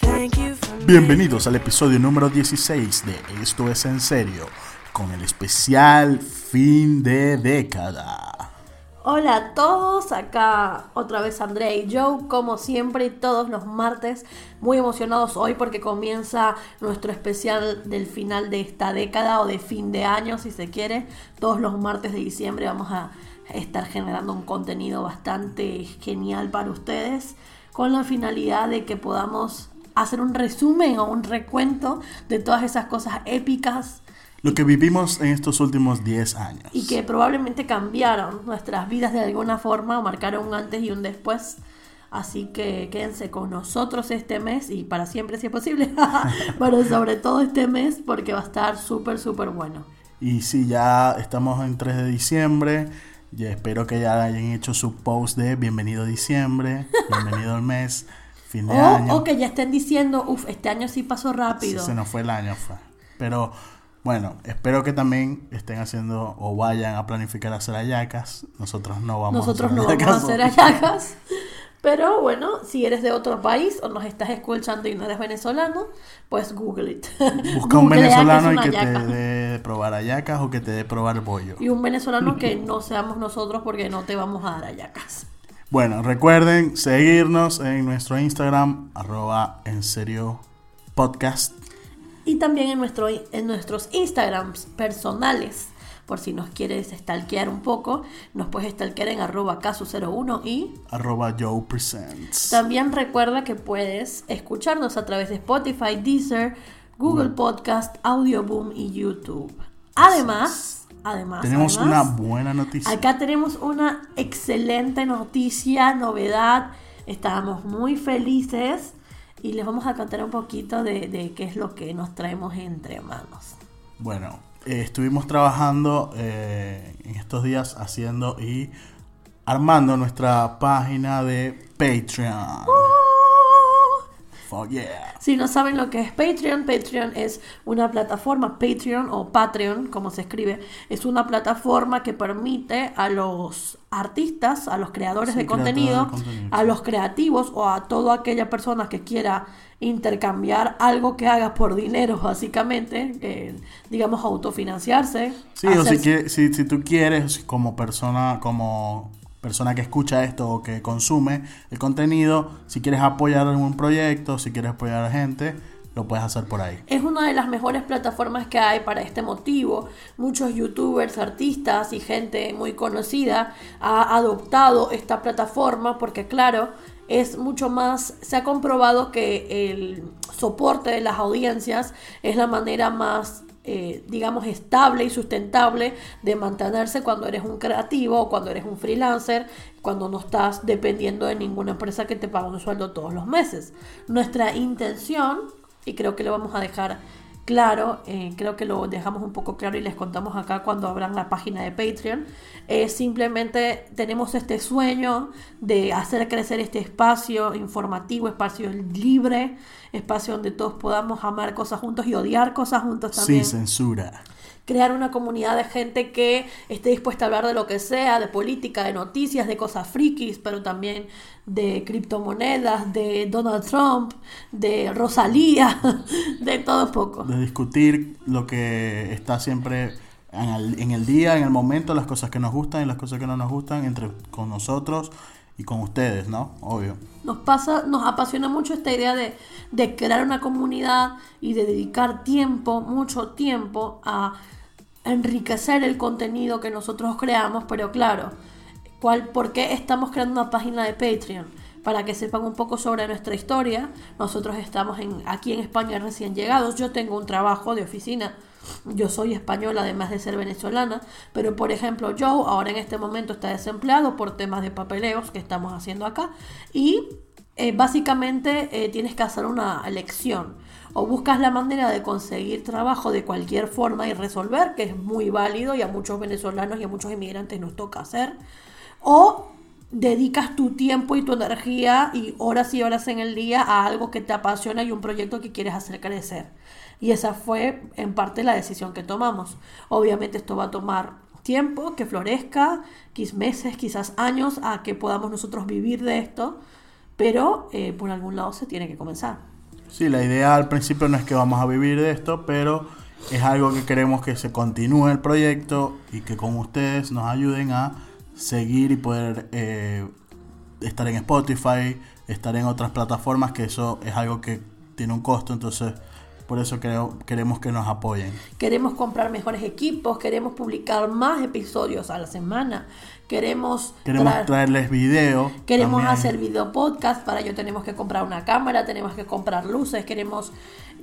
Thank you for Bienvenidos al episodio número 16 de Esto es en serio, con el especial fin de década. Hola a todos, acá otra vez Andrea y Joe, como siempre, todos los martes, muy emocionados hoy porque comienza nuestro especial del final de esta década o de fin de año, si se quiere. Todos los martes de diciembre vamos a estar generando un contenido bastante genial para ustedes, con la finalidad de que podamos hacer un resumen o un recuento de todas esas cosas épicas Lo que vivimos en estos últimos 10 años. y que probablemente cambiaron nuestras vidas de alguna forma o marcaron un antes y un después. Así que quédense con nosotros este mes y para siempre si es posible, pero sobre todo este mes porque va a estar súper, súper bueno. Y sí, ya estamos en 3 de diciembre. Ya espero que ya hayan hecho su post de bienvenido diciembre, bienvenido al mes, fin de año. O, o que ya estén diciendo, uff, este año sí pasó Sí, rápido. se nos fue el año, fue. Pero bueno, espero que también estén haciendo o vayan a planificar hacer ayacas. Nosotros no vamos Nosotros a no hacer vamos a hacer ayacas. Pero bueno, si eres de otro país o nos estás escuchando y no eres venezolano, pues Google it. Busca un venezolano y que te dé de probar ayacas o que te dé probar bollo. Y un venezolano que no seamos nosotros porque no te vamos a dar hallacas. Bueno, recuerden seguirnos en nuestro Instagram, arroba en serio podcast. Y también en, nuestro, en nuestros Instagrams personales. Por si nos quieres stalkear un poco, nos puedes stalkear en arroba caso01 y arroba Joe Presents. también recuerda que puedes escucharnos a través de Spotify, Deezer, Google Podcast, Audioboom y YouTube. Además, además, Tenemos además, una buena noticia. Acá tenemos una excelente noticia, novedad. Estábamos muy felices y les vamos a contar un poquito de, de qué es lo que nos traemos entre manos. Bueno, eh, estuvimos trabajando eh, en estos días haciendo y armando nuestra página de Patreon. Fuck yeah. Si no saben lo que es Patreon, Patreon es una plataforma, Patreon o Patreon, como se escribe, es una plataforma que permite a los artistas, a los creadores Sí, de contenido, de contenido, a los creativos o a toda aquella persona que quiera intercambiar algo que haga por dinero, básicamente, que, digamos autofinanciarse. Sí, o si, si, si tú quieres como persona, como persona que escucha esto o que consume el contenido, si quieres apoyar algún proyecto, si quieres apoyar a gente, lo puedes hacer por ahí. Es una de las mejores plataformas que hay para este motivo. Muchos youtubers, artistas y gente muy conocida ha adoptado esta plataforma porque claro, es mucho más, se ha comprobado que el soporte de las audiencias es la manera más eh, digamos, estable y sustentable de mantenerse cuando eres un creativo cuando eres un freelancer, cuando no estás dependiendo de ninguna empresa que te paga un sueldo todos los meses. Nuestra intención, y creo que lo vamos a dejar claro, eh, creo que lo dejamos un poco claro y les contamos acá cuando abran la página de Patreon, es simplemente tenemos este sueño de hacer crecer este espacio informativo, espacio libre, espacio donde todos podamos amar cosas juntos y odiar cosas juntos también Sin censura. Crear una comunidad de gente que esté dispuesta a hablar de lo que sea, de política, de noticias, de cosas frikis, pero también de criptomonedas, de Donald Trump, de Rosalía, de todo poco. De discutir lo que está siempre en el, en el día, en el momento, las cosas que nos gustan y las cosas que no nos gustan entre con nosotros y con ustedes, ¿no? Obvio. Nos pasa, nos apasiona mucho esta idea de, de crear una comunidad y de dedicar tiempo, mucho tiempo a enriquecer el contenido que nosotros creamos, pero claro, ¿cuál, ¿por qué estamos creando una página de Patreon? Para que sepan un poco sobre nuestra historia. Nosotros estamos aquí en España recién llegados. Yo tengo un trabajo de oficina. Yo soy española además de ser venezolana. Pero por ejemplo, Joe ahora en este momento está desempleado por temas de papeleos que estamos haciendo acá. Y eh, básicamente eh, tienes que hacer una elección. O buscas la manera de conseguir trabajo de cualquier forma y resolver, que es muy válido y a muchos venezolanos y a muchos inmigrantes nos toca hacer. O dedicas tu tiempo y tu energía y horas y horas en el día a algo que te apasiona y un proyecto que quieres hacer crecer. Y esa fue en parte la decisión que tomamos. Obviamente esto va a tomar tiempo, que florezca, quizás meses, quizás años, a que podamos nosotros vivir de esto, pero eh, por algún lado se tiene que comenzar. Sí, la idea al principio no es que vamos a vivir de esto, pero es algo que queremos que se continúe el proyecto y que con ustedes nos ayuden a seguir y poder eh, estar en Spotify, estar en otras plataformas, que eso es algo que tiene un costo, entonces por eso creo, queremos que nos apoyen. Queremos comprar mejores equipos, queremos publicar más episodios a la semana, queremos, queremos traerles video. Queremos hacer video podcast, para ello tenemos que comprar una cámara, tenemos que comprar luces, queremos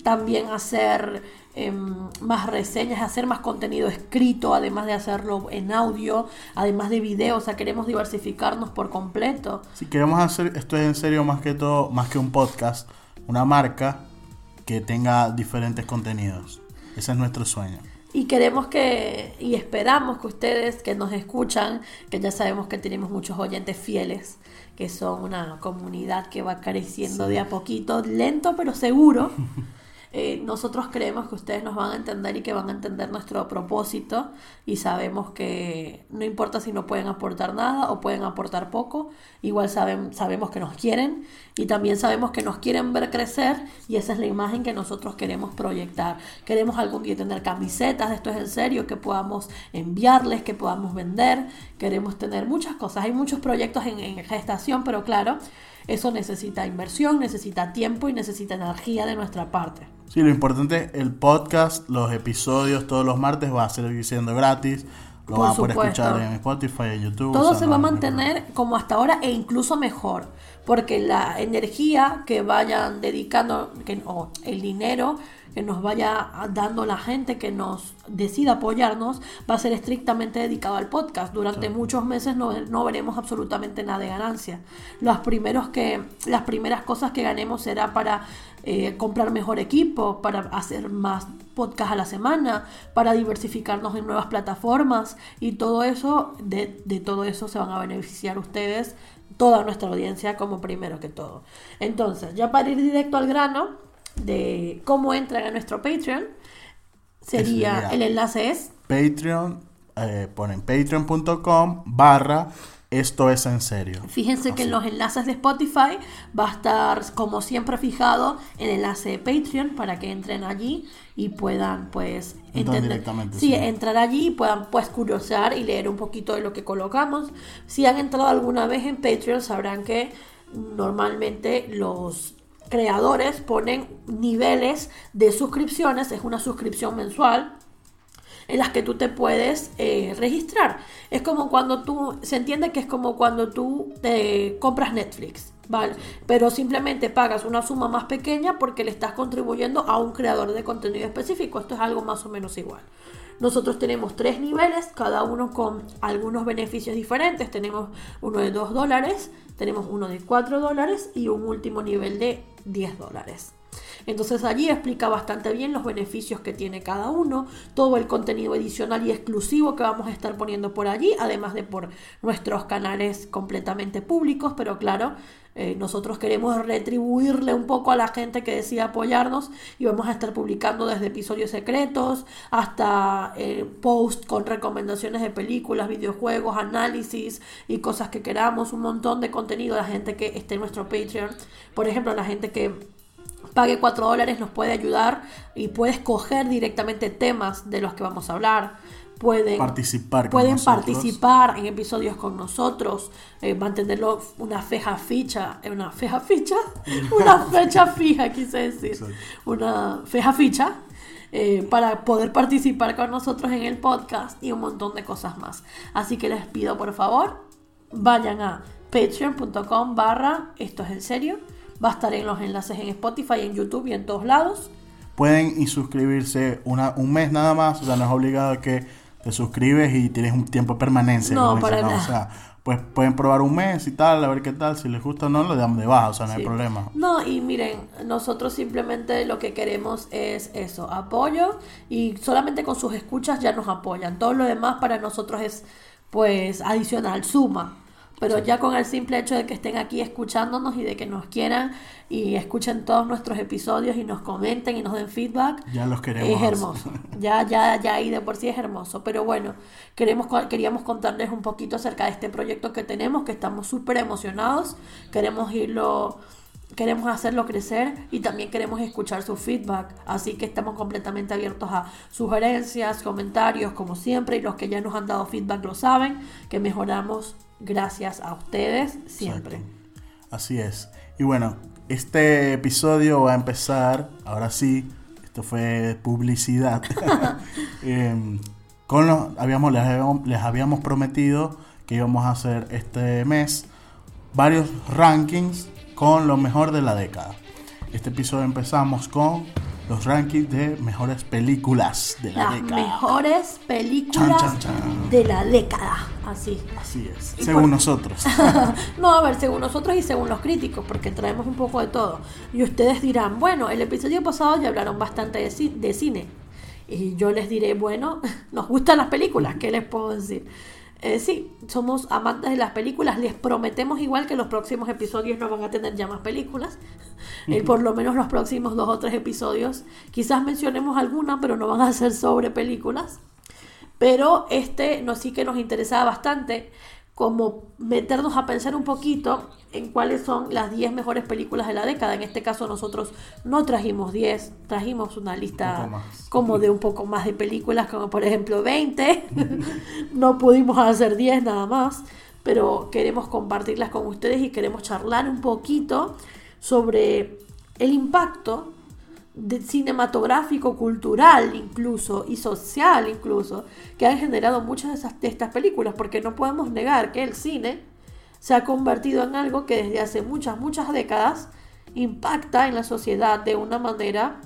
también hacer em, más reseñas, hacer más contenido escrito, además de hacerlo en audio, además de video, o sea, queremos diversificarnos por completo. Si queremos hacer, esto es en serio más que todo, más que un podcast, una marca que tenga diferentes contenidos. Ese es nuestro sueño. Y queremos que, y esperamos que ustedes que nos escuchan, que ya sabemos que tenemos muchos oyentes fieles, que son una comunidad que va creciendo de a poquito, lento pero seguro. Eh, nosotros creemos que ustedes nos van a entender y que van a entender nuestro propósito y sabemos que no importa si no pueden aportar nada o pueden aportar poco, igual saben, sabemos que nos quieren y también sabemos que nos quieren ver crecer y esa es la imagen que nosotros queremos proyectar. Queremos algún día tener camisetas, esto es en serio, que podamos enviarles, que podamos vender, queremos tener muchas cosas, hay muchos proyectos en, en gestación, pero claro, eso necesita inversión, necesita tiempo y necesita energía de nuestra parte. Sí, lo importante, el podcast, los episodios todos los martes va a seguir siendo gratis. Lo van a poder escuchar en Spotify, en YouTube. Todo se va a mantener como hasta ahora e incluso mejor. Porque la energía que vayan dedicando, que, o el dinero que nos vaya dando la gente que nos decida apoyarnos va a ser estrictamente dedicado al podcast. Durante muchos meses no, no, veremos absolutamente nada de ganancia. Los primeros que, las primeras cosas que ganemos será para eh, comprar mejor equipo, para hacer más podcast a la semana, para diversificarnos en nuevas plataformas y todo eso, de, de todo eso se van a beneficiar ustedes, toda nuestra audiencia como primero que todo. Entonces, ya para ir directo al grano, de cómo entran a nuestro Patreon, sería, el enlace es Patreon, eh, ponen patreon.com barra esto es en serio. Fíjense que en los enlaces de Spotify va a estar como siempre fijado el enlace de Patreon para que entren allí y puedan pues entender, sí, entrar allí y puedan pues curiosear y leer un poquito de lo que colocamos. Si han entrado alguna vez en Patreon sabrán que normalmente los creadores ponen niveles de suscripciones, es una suscripción mensual en las que tú te puedes eh, registrar. Es como cuando tú, se entiende que es como cuando tú te compras Netflix, ¿vale? Pero simplemente pagas una suma más pequeña porque le estás contribuyendo a un creador de contenido específico. Esto es algo más o menos igual. Nosotros tenemos tres niveles, cada uno con algunos beneficios diferentes. Tenemos uno de 2 dólares, tenemos uno de 4 dólares y un último nivel de 10 dólares. Entonces allí explica bastante bien los beneficios que tiene cada uno, todo el contenido adicional y exclusivo que vamos a estar poniendo por allí, además de por nuestros canales completamente públicos, pero claro, eh, nosotros queremos retribuirle un poco a la gente que decide apoyarnos y vamos a estar publicando desde episodios secretos hasta eh, posts con recomendaciones de películas, videojuegos, análisis y cosas que queramos, un montón de contenido. La gente que esté en nuestro Patreon, por ejemplo, la gente que pague 4 dólares nos puede ayudar y puede escoger directamente temas de los que vamos a hablar pueden participar, pueden participar en episodios con nosotros, eh, mantenerlo una feja ficha, eh, una feja ficha, una fecha fija, quise decir, una feja ficha. Eh, para poder participar con nosotros en el podcast y un montón de cosas más. Así que les pido por favor, vayan a patreon.com barra esto es en serio. Va a estar en los enlaces en Spotify, en YouTube y en todos lados. Pueden y suscribirse una, un mes nada más, o sea, no es obligado que te suscribes y tienes un tiempo de permanencia. No, para nada. O sea, pues pueden probar un mes y tal, a ver qué tal, si les gusta o no, lo damos de baja, o sea, no hay problema. No, y miren, nosotros simplemente lo que queremos es eso, apoyo y solamente con sus escuchas ya nos apoyan. Todo lo demás para nosotros es pues adicional, suma. Pero ya con el simple hecho de que estén aquí escuchándonos y de que nos quieran y escuchen todos nuestros episodios y nos comenten y nos den feedback, Ya los queremos. es hermoso. Ya, ya, ya ahí de por sí es hermoso. Pero bueno, queremos, queríamos contarles un poquito acerca de este proyecto que tenemos, que estamos súper emocionados. Queremos irlo, queremos hacerlo crecer y también queremos escuchar su feedback. Así que estamos completamente abiertos a sugerencias, comentarios, como siempre. Y los que ya nos han dado feedback lo saben, que mejoramos gracias a ustedes siempre. Exacto. Así es. Y bueno, este episodio va a empezar, ahora sí, esto fue publicidad. Em, con los, habíamos, les, habíamos, les habíamos prometido que íbamos a hacer este mes varios rankings con lo mejor de la década. Este episodio empezamos con los rankings de mejores películas de la Las década. mejores películas Chan, chan, chan. de la década. Así. Así es, Y según por- nosotros. No, a ver, según nosotros y según los críticos, porque traemos un poco de todo. Y ustedes dirán, bueno, el episodio pasado ya hablaron bastante de, ci- de cine. Y yo les diré, bueno, nos gustan las películas, ¿qué les puedo decir? Eh, sí, somos amantes de las películas, les prometemos igual que los próximos episodios no van a tener ya más películas. Eh, por lo menos los próximos dos o tres episodios. Quizás mencionemos alguna, pero no van a ser sobre películas. Pero este nos sí que nos interesaba bastante como meternos a pensar un poquito en cuáles son las 10 mejores películas de la década. En este caso nosotros no trajimos 10, trajimos una Un lista como de un poco más de películas, como por ejemplo 20. no pudimos hacer 10 nada más, pero queremos compartirlas con ustedes y queremos charlar un poquito sobre el impacto de cinematográfico, cultural incluso y social incluso que han generado muchas de, esas, de estas películas porque no podemos negar que el cine se ha convertido en algo que desde hace muchas, muchas décadas impacta en la sociedad de una manera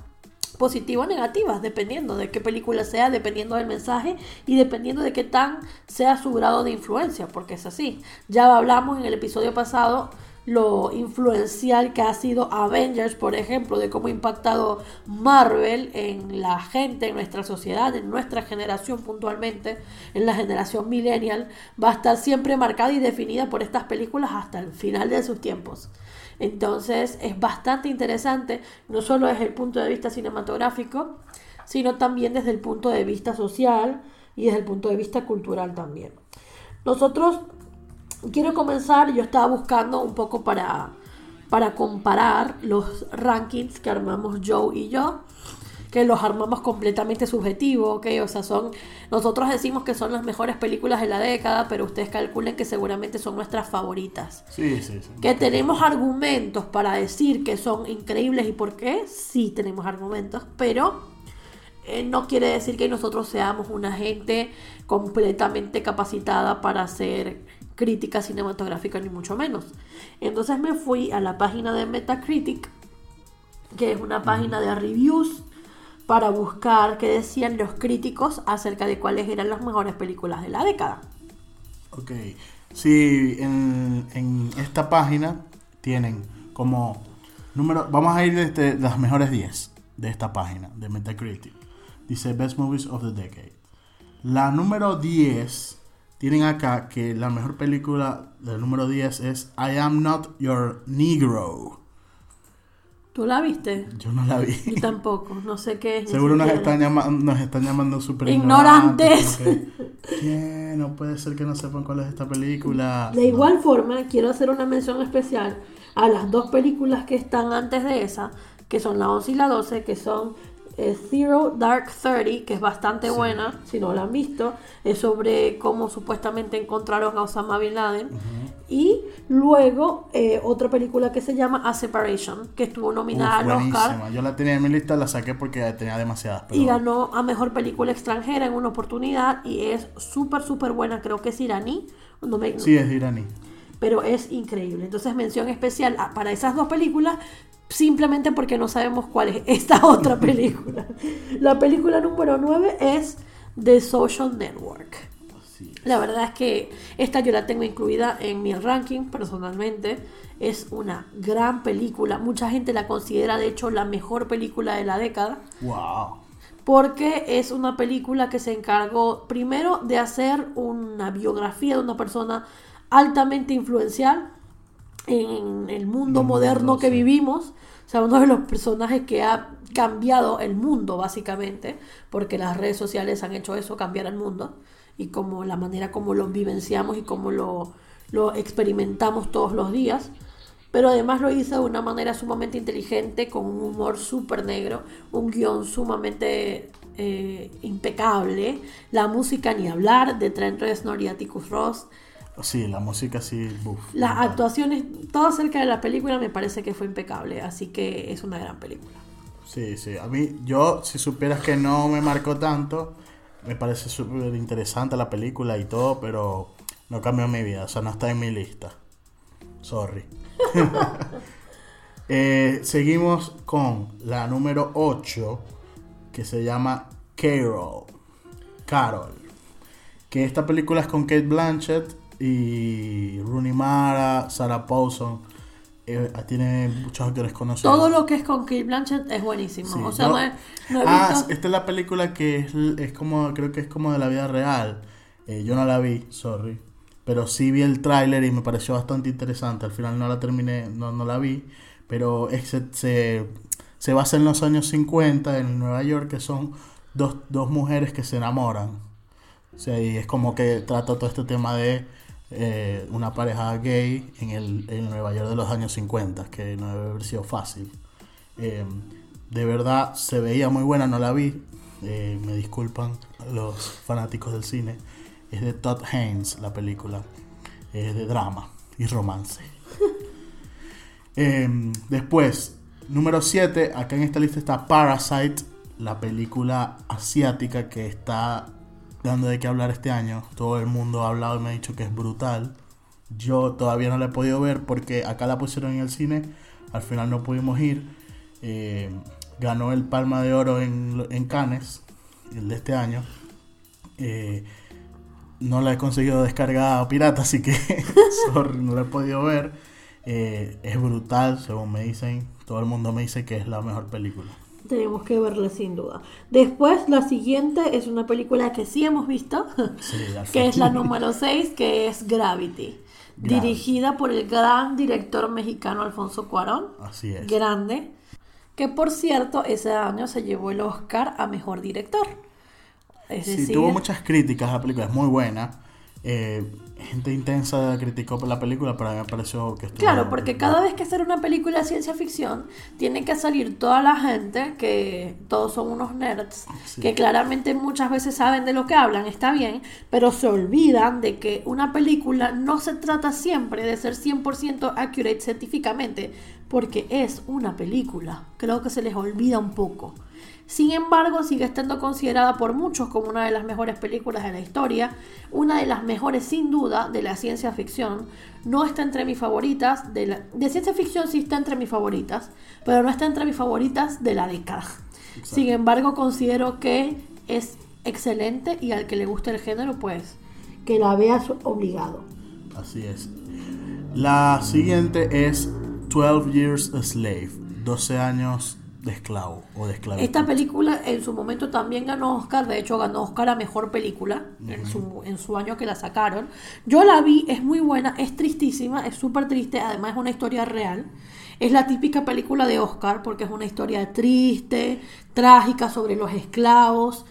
positiva o negativa, dependiendo de qué película sea, dependiendo del mensaje y dependiendo de qué tan sea su grado de influencia, porque es así. Ya hablamos en el episodio pasado lo influencial que ha sido Avengers, por ejemplo, de cómo ha impactado Marvel en la gente, en nuestra sociedad, en nuestra generación puntualmente, en la generación millennial, va a estar siempre marcada y definida por estas películas hasta el final de sus tiempos. Entonces es bastante interesante, no solo desde el punto de vista cinematográfico, sino también desde el punto de vista social y desde el punto de vista cultural también. Nosotros, quiero comenzar, yo estaba buscando un poco para, para comparar los rankings que armamos Joe y yo, que los armamos completamente subjetivo, ¿ok? O sea, son, nosotros decimos que son las mejores películas de la década, pero ustedes calculen que seguramente son nuestras favoritas. Sí, sí, sí. Que tenemos argumentos para decir que son increíbles y por qué, sí tenemos argumentos, pero eh, no quiere decir que nosotros seamos una gente completamente capacitada para hacer crítica cinematográfica, ni mucho menos. Entonces me fui a la página de Metacritic, que es una página de reviews, para buscar qué decían los críticos acerca de cuáles eran las mejores películas de la década. Ok. Sí, en, en esta página tienen como número. Vamos a ir desde las mejores 10 de esta página, de Metacritic. Dice Best Movies of the Decade. La número 10 tienen acá que la mejor película del número 10 es I Am Not Your Negro. ¿Tú la viste? Yo no la vi. Yo tampoco, no sé qué es. Seguro nos están, llamando, nos están llamando super Ignorantes. ¿Qué? No puede ser que no sepan cuál es esta película. De igual forma, quiero hacer una mención especial a las dos películas que están antes de esa, que son la 11 y la 12, que son eh, Zero Dark Thirty, que es bastante buena, si no la han visto, es sobre cómo supuestamente encontraron a Osama Bin Laden. Y luego eh, otra película que se llama A Separation, que estuvo nominada Uf, al Oscar. Yo la tenía en mi lista, la saqué porque tenía demasiadas. Pero... y ganó a mejor película extranjera en una oportunidad y es súper, súper buena, creo que es iraní. No me, Sí, es iraní. Pero es increíble. Entonces, mención especial a- para esas dos películas, simplemente porque no sabemos cuál es esta otra película. La película número 9 es The Social Network. La verdad es que esta yo la tengo incluida en mi ranking personalmente. Es una gran película. Mucha gente la considera, de hecho, la mejor película de la década Wow. porque es una película que se encargó primero de hacer una biografía de una persona altamente influencial en el mundo moderno que sí. vivimos. O sea, uno de los personajes que ha cambiado el mundo, básicamente, porque las redes sociales han hecho eso, cambiar el mundo, y como la manera como lo vivenciamos y como lo, lo experimentamos todos los días. Pero además lo hizo de una manera sumamente inteligente, con un humor súper negro, un guion sumamente eh, impecable, la música ni hablar de Trent Reznor y Atticus Ross. Sí, la música sí. Uf, Las brutal. actuaciones, todo acerca de la película me parece que fue impecable, así que es una gran película. Sí, sí. A mí, yo, si supieras que no me marcó tanto, me parece súper interesante la película y todo, pero no cambió mi vida. O sea, no está en mi lista. Sorry. Eh, seguimos con la número 8, que se llama Carol. Carol. Que esta película es con Kate Blanchett y Rooney Mara, Sarah Paulson. Eh, tiene muchos actores conocidos. Todo lo que es con Kate Blanchett es buenísimo. Sí, o sea, no- no, he- no he ah, visto- esta es la película que es, es como, creo que es como de la vida real. Eh, yo no la vi, sorry. Pero sí vi el tráiler y me pareció bastante interesante. Al final no la terminé, no, no la vi. Pero es- se, se, se basa en los años 50 en Nueva York, que son dos, dos mujeres que se enamoran. O sea, y es como que trata todo este tema de eh, una pareja gay en el en Nueva York de los años 50, que no debe haber sido fácil. Eh, de verdad se veía muy buena, no la vi. Eh, me disculpan los fanáticos del cine. Es de Todd Haynes la película. Es de drama y romance. Eh, después, número 7, acá en esta lista está Parasite, la película asiática que está dando de qué hablar este año. Todo el mundo ha hablado y me ha dicho que es brutal. Yo todavía no la he podido ver porque acá la pusieron en el cine. Al final no pudimos ir. Eh, ganó el Palma de Oro en, en Cannes, el de este año. Eh, no la he conseguido descargar pirata, así que sorry, no la he podido ver. Eh, es brutal, según me dicen. Todo el mundo me dice que es la mejor película. Tenemos que verla sin duda. Después, la siguiente es una película que sí hemos visto, Sí, que es la número 6, que es Gravity. Gravity. Dirigida por el gran director mexicano Alfonso Cuarón. Así es. Grande. Que por cierto, ese año se llevó el Oscar a mejor director. Es Sí, decir, tuvo muchas críticas la película, es muy buena. Eh, gente intensa criticó la película, pero a mí me pareció que estuvo... Claro, porque cada vez que hacer una película de ciencia ficción, tiene que salir toda la gente, que todos son unos nerds, Sí. que claramente muchas veces saben de lo que hablan, está bien, pero se olvidan de que una película no se trata siempre de ser 100% accurate científicamente, porque es una película. Creo que se les olvida un poco. Sin embargo, sigue estando considerada por muchos como una de las mejores películas de la historia, una de las mejores sin duda de la ciencia ficción. No está entre mis favoritas, de, la, de ciencia ficción sí está entre mis favoritas, pero no está entre mis favoritas de la década. Sin embargo, considero que es excelente y al que le guste el género, pues que la veas obligado. Así es. La siguiente es 12 Years a Slave, 12 años de esclavo o de esclavitud. Esta película en su momento también ganó Oscar, de hecho ganó Oscar a Mejor Película en, su, en su año que la sacaron. Yo la vi, es muy buena, es tristísima, es súper triste, además es una historia real. Es la típica película de Oscar porque es una historia triste, trágica sobre los esclavos.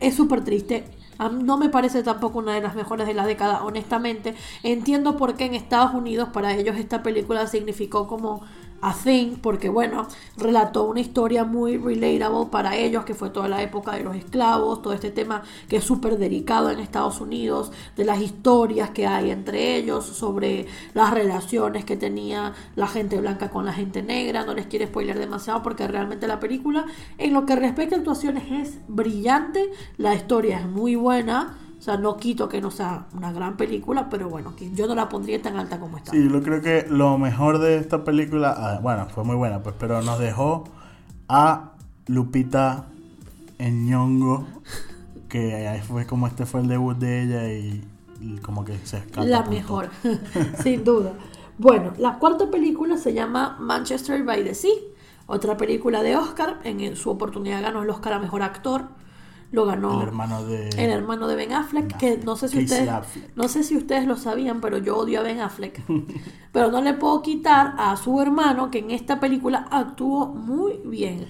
Es súper triste. No me parece tampoco una de las mejores de la década, honestamente. Entiendo por qué en Estados Unidos para ellos esta película significó como a thing, porque bueno, relató una historia muy relatable para ellos, que fue toda la época de los esclavos, todo este tema que es súper delicado en Estados Unidos, de las historias que hay entre ellos, sobre las relaciones que tenía la gente blanca con la gente negra. No les quiero spoiler demasiado porque realmente la película, en lo que respecta a actuaciones, es brillante, la historia es muy buena. O sea, no quito que no sea una gran película, pero bueno, que yo no la pondría tan alta como esta. Sí, yo creo que lo mejor de esta película, ah, bueno, fue muy buena, pues, pero nos dejó a Lupita Nyong'o, que ahí fue como este fue el debut de ella y, y como que se escapa. La mejor, sin duda. Bueno, la cuarta película se llama Manchester by the Sea, otra película de Oscar. En su oportunidad ganó el Oscar a Mejor Actor. Lo ganó El hermano de... el hermano de Ben Affleck, Ben que no sé si Casey ustedes Affleck. no sé si ustedes lo sabían, pero yo odio a Ben Affleck. pero no le puedo quitar a su hermano que en esta película actuó muy bien.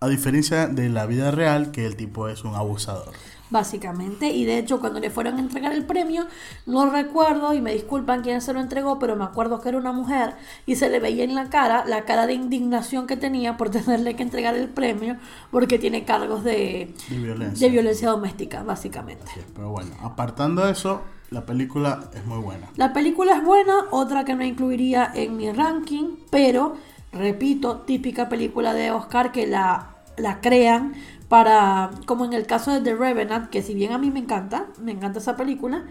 A diferencia de la vida real, que el tipo es un abusador. Básicamente. Y de hecho, cuando le fueron a entregar el premio, no recuerdo, y me disculpan quién se lo entregó, pero me acuerdo que era una mujer y se le veía en la cara la cara de indignación que tenía por tenerle que entregar el premio porque tiene cargos de, De violencia. de violencia doméstica, básicamente. Sí, pero bueno, apartando eso, la película es muy buena. La película es buena, otra que no incluiría en mi ranking, pero repito, típica película de Oscar que la, la crean para, como en el caso de The Revenant, que si bien a mí me encanta, me encanta esa película,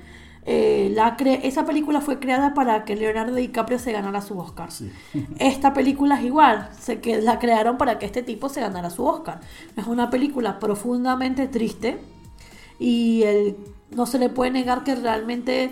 eh, la cre- esa película fue creada para que Leonardo DiCaprio se ganara su Oscar. Sí. Esta película es igual, se que la crearon para que este tipo se ganara su Oscar. Es una película profundamente triste y el, no se le puede negar que realmente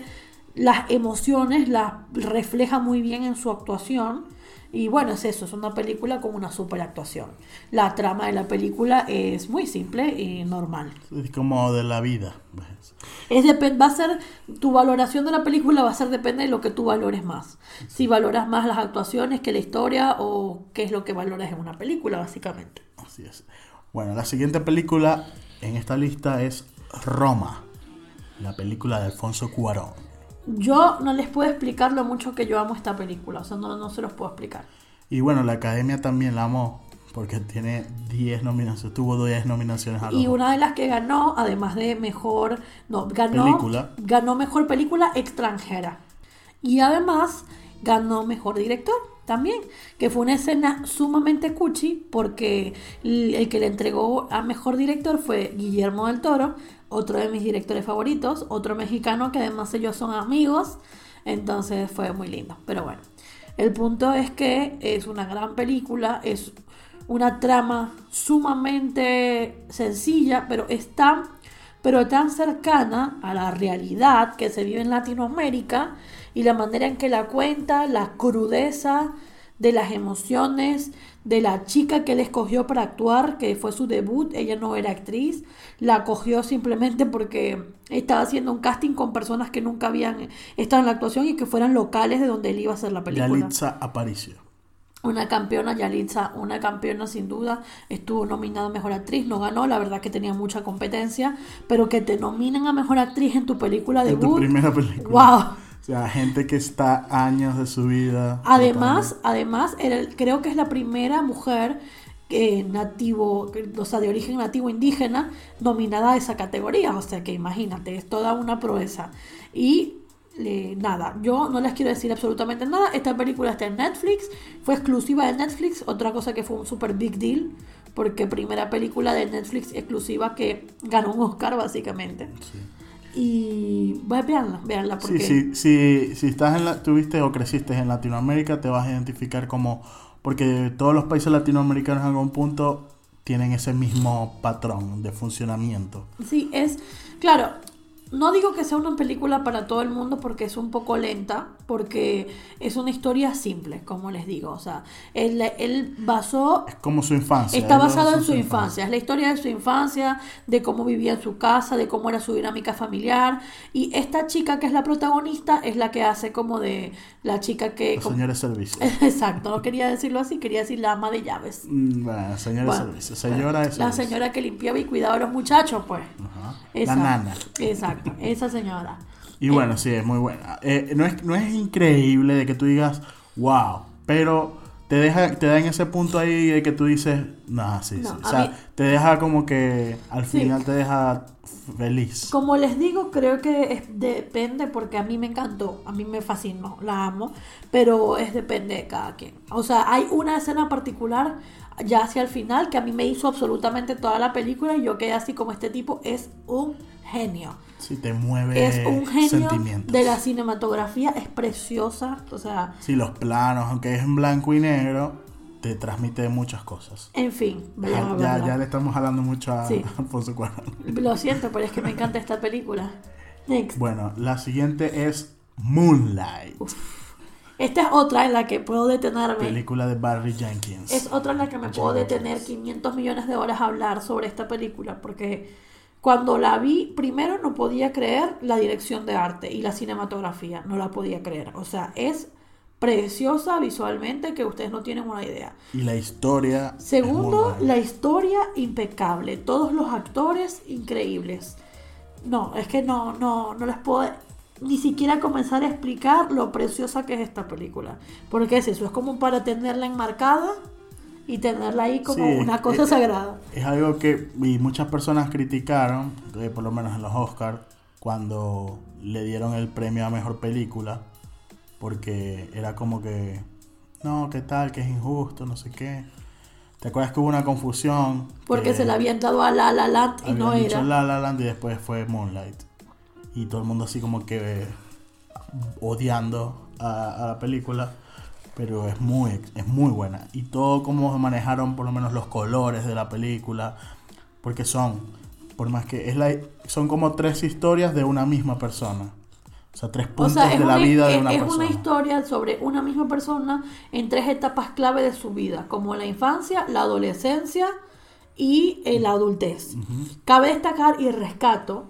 las emociones las refleja muy bien en su actuación. Y bueno, es eso, es una película con una super actuación. La trama de la película es muy simple y normal. Es como de la vida. pues. Es va a ser tu valoración de la película va a ser depende de lo que tú valores más. Si valoras más las actuaciones que la historia o qué es lo que valoras en una película básicamente. Así es. Bueno, la siguiente película en esta lista es Roma, la película de Alfonso Cuarón. Yo no les puedo explicar lo mucho que yo amo esta película, o sea, no, no se los puedo explicar. Y bueno, la academia también la amó porque tiene 10 nominaciones, tuvo 10 nominaciones a los Y una de las que ganó, además de mejor, no, ganó, Película. ganó mejor película extranjera. Y además ganó mejor director también, que fue una escena sumamente cuchi porque el que le entregó a mejor director fue Guillermo del Toro, otro de mis directores favoritos, otro mexicano que además ellos son amigos, entonces fue muy lindo, pero bueno. El punto es que es una gran película, es una trama sumamente sencilla, pero es tan, pero tan cercana a la realidad que se vive en Latinoamérica y la manera en que la cuenta, la crudeza de las emociones de la chica que él escogió para actuar, que fue su debut, ella no era actriz, la cogió simplemente porque estaba haciendo un casting con personas que nunca habían estado en la actuación y que fueran locales de donde él iba a hacer la película. Yalitza Aparicio. Una campeona, Yalitza, una campeona sin duda, estuvo nominada a Mejor Actriz, no ganó, la verdad que tenía mucha competencia, pero que te nominen a Mejor Actriz en tu película En tu debut. primera película. ¡Wow! Sea, gente que está años de su vida. Además, además era creo que es la primera mujer que nativo, o sea, de origen nativo indígena, nominada a esa categoría. O sea que imagínate, es toda una proeza. Y eh, nada, yo no les quiero decir absolutamente nada. Esta película está en Netflix, fue exclusiva de Netflix, otra cosa que fue un super big deal, porque primera película de Netflix exclusiva que ganó un Oscar básicamente. Sí. Y pues, veanla, veanla porque Sí, sí, sí, si estás en la, tuviste o creciste en Latinoamérica, te vas a identificar como, porque todos los países latinoamericanos en algún punto tienen ese mismo patrón de funcionamiento. Sí, es, claro, no digo que sea una película para todo el mundo porque es un poco lenta, porque es una historia simple, como les digo. O sea, él, él basó, Es como su infancia. está basado en su infancia, es la historia de su infancia, de cómo vivía en su casa, de cómo era su dinámica familiar. Y esta chica que es la protagonista es la que hace como de la chica que... La señora de servicio. Exacto, no quería decirlo así, quería decir la ama de llaves. Mm, Bueno, señora Bueno, de servicio. Señora de La señora que limpiaba y cuidaba a los muchachos, pues. Ajá. La nana. Exacto, esa señora. Y bueno, sí, es muy buena. Eh, no, es, no es increíble de que tú digas, wow, pero te deja te da en ese punto ahí de que tú dices, no, sí, No, sí. O sea, mí- te deja como que al Sí. final te deja feliz. Como les digo, creo que es- depende porque a mí me encantó, a mí me fascinó, la amo, pero es depende de cada quien. O sea, hay una escena particular ya hacia el final que a mí me hizo absolutamente toda la película y yo quedé así como este tipo es un genio. Sí, te mueve Es un genio de la cinematografía, es preciosa, o sea, Sí, los planos, aunque es en blanco y negro, te transmite muchas cosas. en fin, Ya, bla, bla, ya, ya le estamos hablando mucho a Sí. Alfonso Cuarón. Lo siento, pero es que me encanta esta película. Next. Bueno, la siguiente es Moonlight, Esta es otra en la que puedo detenerme. película de Barry Jenkins. Es otra en la que me puedo detener 500 millones de horas a hablar sobre esta película porque Cuando la vi, primero no podía creer la dirección de arte y la cinematografía, no la podía creer. O sea, es preciosa visualmente que ustedes no tienen una idea. Y la historia. Segundo, la historia impecable, todos los actores increíbles. No, es que no, no, no les puedo ni siquiera comenzar a explicar lo preciosa que es esta película. Porque es eso, es como para tenerla enmarcada y tenerla ahí como Sí, una cosa eh, sagrada. Es algo que y muchas personas criticaron, eh, por lo menos en los Oscars, cuando le dieron el premio a mejor película, porque era como que, no, ¿qué tal? Que es injusto, no sé qué. ¿Te acuerdas que hubo una confusión? Porque que se la habían dado a La La Land y no dicho era. La La Land y después fue Moonlight. Y todo el mundo así como que odiando a, a la película. Pero es muy, es muy buena. Y todo como manejaron por lo menos los colores de la película. Porque son, por más que es la, son como tres historias de una misma persona. O sea, tres O puntos sea, es, de la una, vida de es- una es persona. una historia sobre una misma persona en tres etapas clave de su vida, como la infancia, la adolescencia y la adultez. Cabe destacar y rescato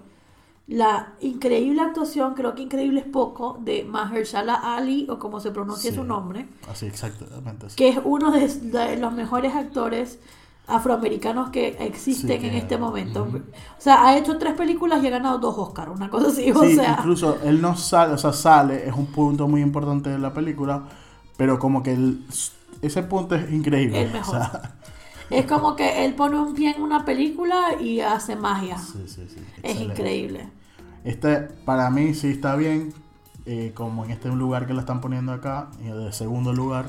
la increíble actuación, creo que increíble es poco, de Mahershala Ali, o como se pronuncia Sí. su nombre, Así, exactamente. así. que es uno de, de los mejores actores afroamericanos que existen Sí, en este momento. O sea, ha hecho tres películas y ha ganado dos Oscars, una cosa así. o Sí, sea, incluso él no sale, o sea, sale, es un punto muy importante de la película, pero como que el- ese punto es increíble. El mejor. o sea, Es como que él pone un pie en una película y hace magia. sí, sí, sí, es excelente. increíble. Este, para mí sí está bien, eh, como en este lugar que la están poniendo acá, y de segundo lugar.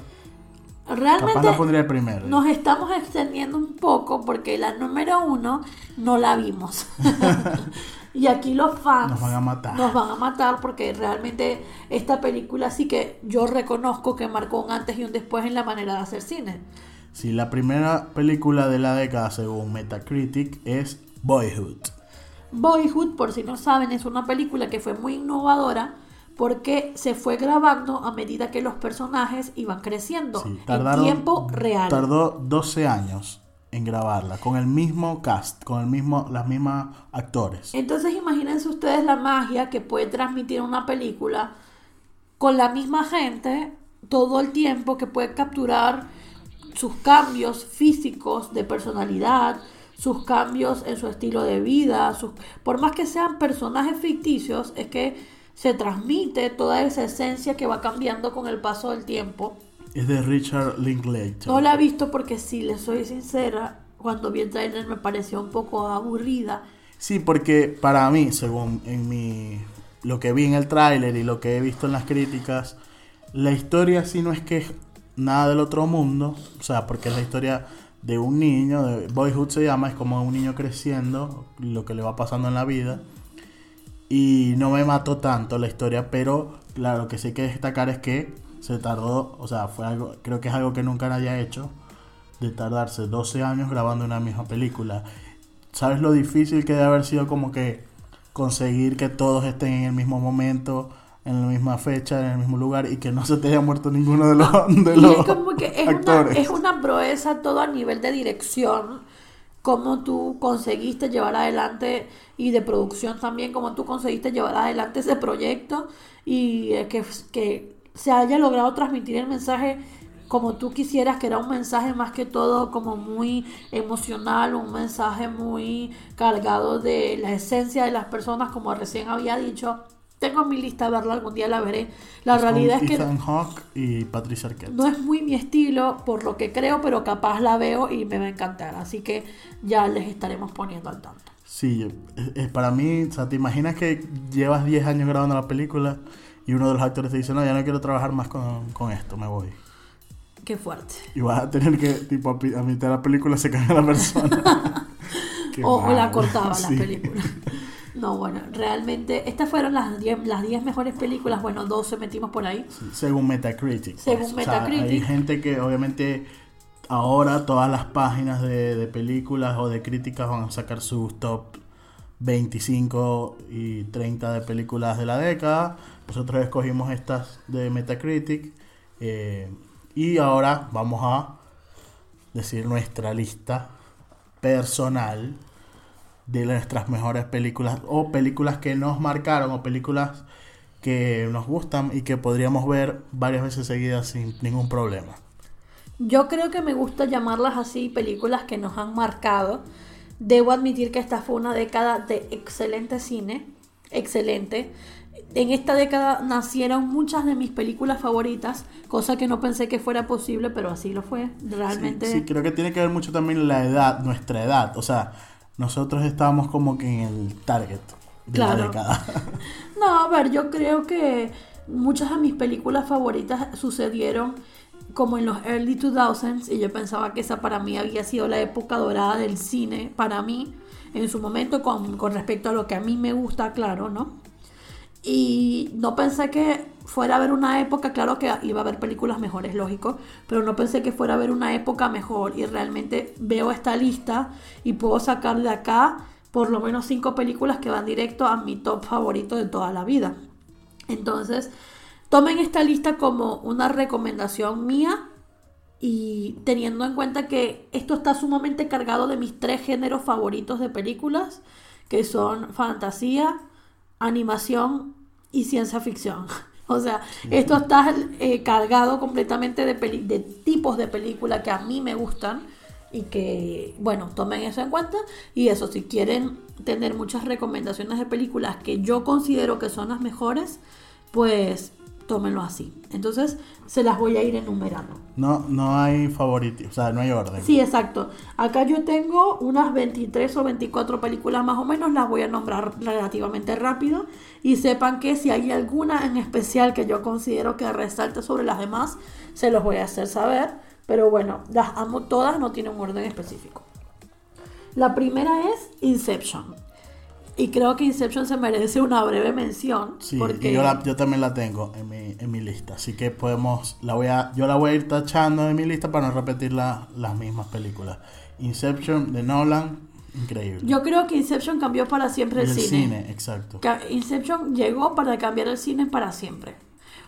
Capaz Realmente la pondría el primero. nos estamos extendiendo un poco porque la número uno no la vimos. y aquí los fans Nos van a matar. nos van a matar porque realmente esta película sí que yo reconozco que marcó un antes y un después en la manera de hacer cine. Sí, la primera película de la década, según Metacritic, es Boyhood. Boyhood, por si no saben, es una película que fue muy innovadora porque se fue grabando a medida que los personajes iban creciendo Sí, en tiempo real. Tardó 12 años en grabarla, con el mismo cast, con el mismo, las mismas actores. Entonces imagínense ustedes la magia que puede transmitir una película con la misma gente todo el tiempo que puede capturar sus cambios físicos de personalidad, sus cambios en su estilo de vida, sus- por más que sean personajes ficticios, es que se transmite toda esa esencia que va cambiando con el paso del tiempo. Es de Richard Linklater. No la he visto porque si les soy sincera, cuando vi el trailer me pareció un poco aburrida. Sí, porque para mí, según en mi lo que vi en el tráiler y lo que he visto en las críticas, la historia sí no es que es nada del otro mundo, o sea, porque es la historia de un niño, de Boyhood se llama, es como un niño creciendo, lo que le va pasando en la vida. Y no me mató tanto la historia, pero claro, lo que sí hay que destacar es que se tardó, o sea, fue algo, creo que es algo que nunca nadie ha hecho, de tardarse 12 años grabando una misma película. ¿Sabes lo difícil que debe haber sido como que conseguir que todos estén en el mismo momento, en la misma fecha, en el mismo lugar y que no se te haya muerto ninguno de los, de los es como que es una, actores? es una proeza todo a nivel de dirección, cómo tú conseguiste llevar adelante y de producción también, cómo tú conseguiste llevar adelante ese proyecto y que, que se haya logrado transmitir el mensaje como tú quisieras, que era un mensaje más que todo como muy emocional, un mensaje muy cargado de la esencia de las personas, como recién había dicho. Tengo en mi lista de verla, algún día la veré. La Es realidad es que Ethan Hawke y Patricia Arquette. no es muy mi estilo, por lo que creo, pero capaz la veo y me va a encantar. Así que ya les estaremos poniendo al tanto. Sí, es, es para mí, o sea, te imaginas que llevas 10 años grabando la película y uno de los actores te dice, no, ya no quiero trabajar más con, con esto, me voy. Qué fuerte. Y vas a tener que, tipo, a, a mitad de la película se cae la persona. O, o la cortaba Sí. la película. No, bueno, realmente estas fueron las 10 las 10 mejores películas. Bueno, 12 metimos por ahí. Según Metacritic. pues. Según O sea, Metacritic. hay gente que obviamente ahora todas las páginas de, de películas o de críticas van a sacar sus top 25 y 30 de películas de la década. Nosotros escogimos estas de Metacritic. eh, y ahora vamos a decir nuestra lista personal de nuestras mejores películas o películas que nos marcaron o películas que nos gustan y que podríamos ver varias veces seguidas sin ningún problema. Yo creo que me gusta llamarlas así, películas que nos han marcado. Debo admitir que esta fue una década de excelente cine, excelente. En esta década nacieron muchas de mis películas favoritas, cosa que no pensé que fuera posible, pero así lo fue. Realmente. Sí, sí, creo que tiene que ver mucho también la edad, nuestra edad. O sea, nosotros estábamos como que en el target de la década. No, a ver, yo creo que muchas de mis películas favoritas sucedieron como en los early 2000s y yo pensaba que esa para mí había sido la época dorada del cine, para mí, en su momento con, con respecto a lo que a mí me gusta, claro, ¿no? Y no pensé que fuera a haber una época, claro que iba a haber películas mejores, lógico, pero no pensé que fuera a haber una época mejor y realmente veo esta lista y puedo sacar de acá por lo menos cinco películas que van directo a mi top favorito de toda la vida. Entonces, tomen esta lista como una recomendación mía y teniendo en cuenta que esto está sumamente cargado de mis tres géneros favoritos de películas, que son fantasía, animación y ciencia ficción. O sea, esto está eh, cargado completamente de, peli- de tipos de películas que a mí me gustan y que, bueno, tomen eso en cuenta. Y eso, si quieren tener muchas recomendaciones de películas que yo considero que son las mejores, pues tómenlo así. Entonces, se las voy a ir enumerando. No, no hay favorito, o sea, no hay orden. Sí, exacto. Acá yo tengo unas 23 o 24 películas más o menos, las voy a nombrar relativamente rápido y sepan que si hay alguna en especial que yo considero que resalte sobre las demás, se los voy a hacer saber, pero bueno, las amo todas, no tienen un orden específico. La primera es Inception. Y creo que Inception se merece una breve mención. Sí, porque yo, la- yo también la tengo en mi, en mi lista, así que podemos, la voy a, yo la voy a ir tachando en mi lista para no repetir la- las mismas películas. Inception de Nolan, increíble. yo creo que Inception cambió para siempre el, el cine. cine, exacto. Inception llegó para cambiar el cine para siempre.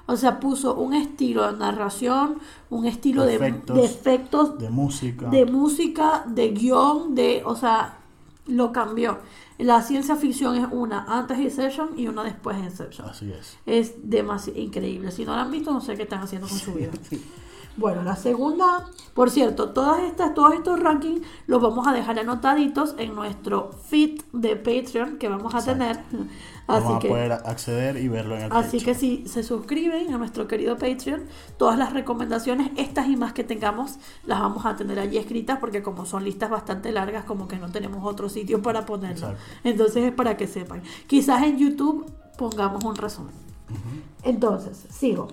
O sea, puso un estilo de narración, un estilo de Efectos. de efectos, De música. de música, de guion, de, o sea, lo cambió. La ciencia ficción es una antes de Inception y una después de Inception. Así es. Es demasiado increíble. Si no la han visto, no sé qué están haciendo con su vida. Bueno, la segunda, por cierto, todas estas, todos estos rankings los vamos a dejar anotaditos en nuestro feed de Patreon que vamos a Exacto. tener. Así Vamos a que, poder acceder y verlo en el así Patreon. que si se suscriben a nuestro querido Patreon, todas las recomendaciones, estas y más que tengamos, las vamos a tener allí escritas porque como son listas bastante largas, como que no tenemos otro sitio para ponerlo. Exacto. Entonces es para que sepan. Quizás en YouTube pongamos un resumen. Entonces, sigo.